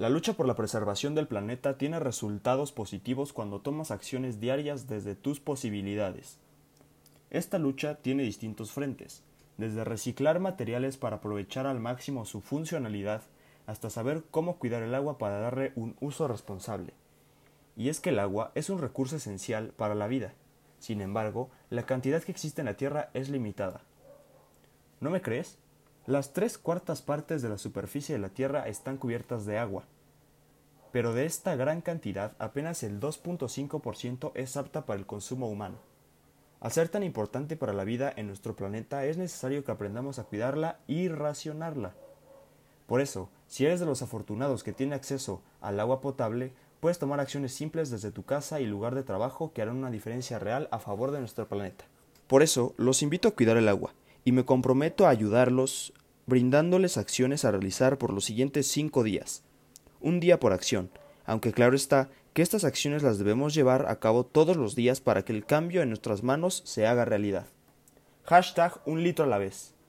La lucha por la preservación del planeta tiene resultados positivos cuando tomas acciones diarias desde tus posibilidades. Esta lucha tiene distintos frentes, desde reciclar materiales para aprovechar al máximo su funcionalidad hasta saber cómo cuidar el agua para darle un uso responsable. Y es que el agua es un recurso esencial para la vida. Sin embargo, la cantidad que existe en la Tierra es limitada. ¿No me crees? Las tres cuartas partes de la superficie de la Tierra están cubiertas de agua, pero de esta gran cantidad apenas el 2.5% es apta para el consumo humano. Al ser tan importante para la vida en nuestro planeta es necesario que aprendamos a cuidarla y racionarla. Por eso, si eres de los afortunados que tiene acceso al agua potable, puedes tomar acciones simples desde tu casa y lugar de trabajo que harán una diferencia real a favor de nuestro planeta. Por eso, los invito a cuidar el agua, y me comprometo a ayudarlos brindándoles acciones a realizar por los siguientes cinco días. Un día por acción, aunque claro está que estas acciones las debemos llevar a cabo todos los días para que el cambio en nuestras manos se haga realidad. Hashtag un litro a la vez.